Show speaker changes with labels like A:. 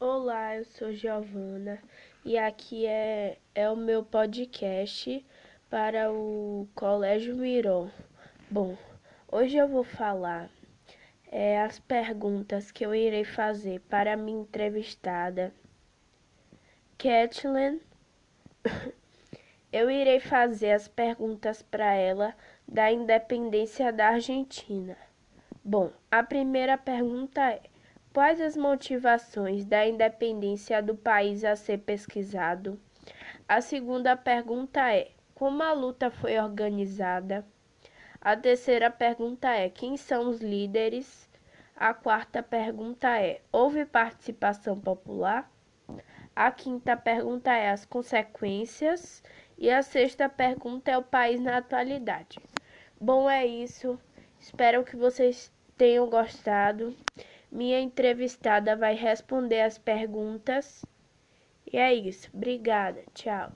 A: Olá, eu sou Giovana e aqui é, é o meu podcast para o Colégio Miron. Bom, hoje eu vou falar é, as perguntas que eu irei fazer para a minha entrevistada, Kathleen. Eu irei fazer as perguntas para ela da independência da Argentina. Bom, a primeira pergunta é. Quais as motivações da independência do país a ser pesquisado? A segunda pergunta é: como a luta foi organizada? A terceira pergunta é: quem são os líderes? A quarta pergunta é: houve participação popular? A quinta pergunta é as consequências e a sexta pergunta é o país na atualidade. Bom, é isso. Espero que vocês tenham gostado. Minha entrevistada vai responder as perguntas. E é isso. Obrigada. Tchau.